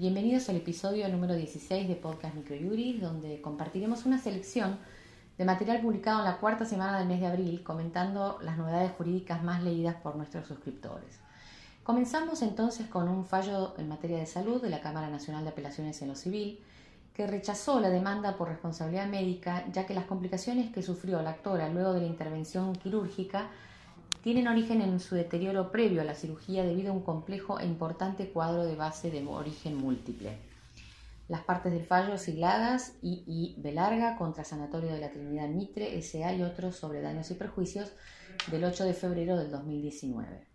Bienvenidos al episodio número 16 de Podcast Microjuris, donde compartiremos una selección de material publicado en la cuarta semana del mes de abril, comentando las novedades jurídicas más leídas por nuestros suscriptores. Comenzamos entonces con un fallo en materia de salud de la Cámara Nacional de Apelaciones en lo Civil, que rechazó la demanda por responsabilidad médica, ya que las complicaciones que sufrió la actora luego de la intervención quirúrgica tienen origen en su deterioro previo a la cirugía debido a un complejo e importante cuadro de base de origen múltiple. Las partes del fallo sigladas B larga contra Sanatorio de la Trinidad Mitre, S.A. y otros sobre daños y perjuicios del 8 de febrero del 2019.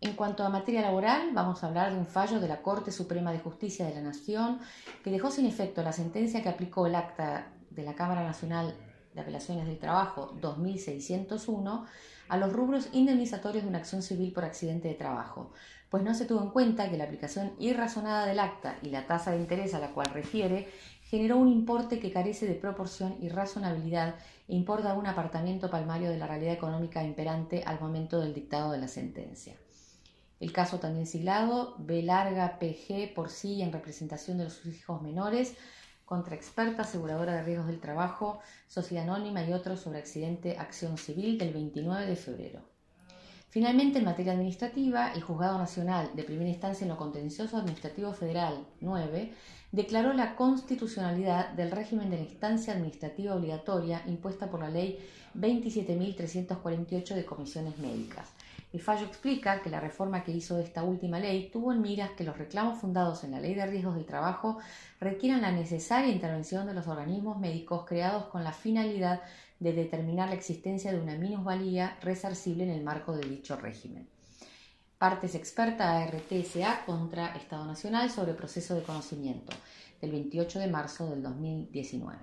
En cuanto a materia laboral, vamos a hablar de un fallo de la Corte Suprema de Justicia de la Nación que dejó sin efecto la sentencia que aplicó el acta de la Cámara Nacional de Apelaciones del Trabajo 2601 a los rubros indemnizatorios de una acción civil por accidente de trabajo, pues no se tuvo en cuenta que la aplicación irrazonada del acta y la tasa de interés a la cual refiere generó un importe que carece de proporción y razonabilidad e importa un apartamiento palmario de la realidad económica imperante al momento del dictado de la sentencia. El caso también siglado B larga PG por sí en representación de los hijos menores contra experta aseguradora de riesgos del trabajo, sociedad anónima y otros sobre accidente acción civil del 29 de febrero. Finalmente, en materia administrativa, el Juzgado Nacional de Primera Instancia en lo Contencioso Administrativo Federal 9 declaró la constitucionalidad del régimen de la instancia administrativa obligatoria impuesta por la Ley 27.348 de comisiones médicas, el fallo explica que la reforma que hizo esta última ley tuvo en miras que los reclamos fundados en la Ley de Riesgos del Trabajo requieran la necesaria intervención de los organismos médicos creados con la finalidad de determinar la existencia de una minusvalía resarcible en el marco de dicho régimen. Partes experta ARTSA contra Estado Nacional sobre proceso de conocimiento, del 28 de marzo del 2019.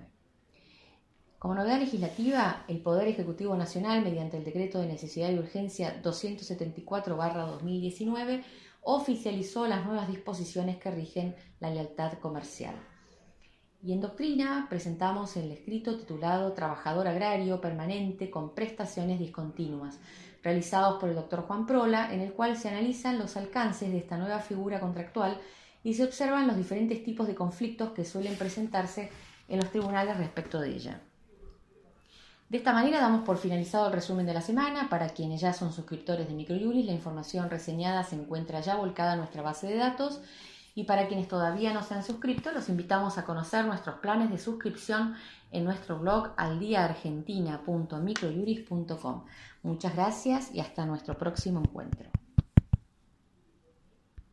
Como novedad legislativa, el Poder Ejecutivo Nacional, mediante el Decreto de Necesidad y Urgencia 274-2019, oficializó las nuevas disposiciones que rigen la lealtad comercial. Y en doctrina presentamos el escrito titulado Trabajador Agrario Permanente con Prestaciones Discontinuas, realizados por el doctor Juan Prola, en el cual se analizan los alcances de esta nueva figura contractual y se observan los diferentes tipos de conflictos que suelen presentarse en los tribunales respecto de ella. De esta manera damos por finalizado el resumen de la semana. Para quienes ya son suscriptores de Microjuris, la información reseñada se encuentra ya volcada en nuestra base de datos. Y para quienes todavía no se han suscrito, los invitamos a conocer nuestros planes de suscripción en nuestro blog aldiaargentina.microjuris.com. Muchas gracias y hasta nuestro próximo encuentro.